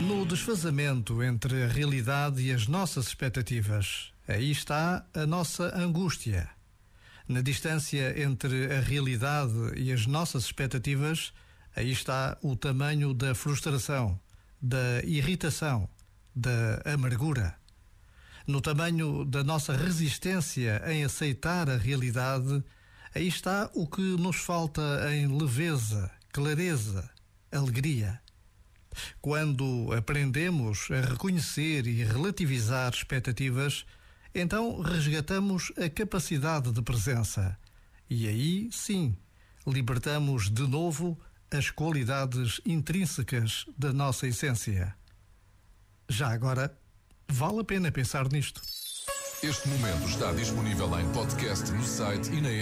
No desfazamento entre a realidade e as nossas expectativas, aí está a nossa angústia. Na distância entre a realidade e as nossas expectativas, aí está o tamanho da frustração, da irritação, da amargura. No tamanho da nossa resistência em aceitar a realidade, aí está o que nos falta em leveza, clareza, alegria. Quando aprendemos a reconhecer e relativizar expectativas, então resgatamos a capacidade de presença. E aí, sim, libertamos de novo as qualidades intrínsecas da nossa essência. Já agora, vale a pena pensar nisto. Este momento está disponível em podcast no site e na app.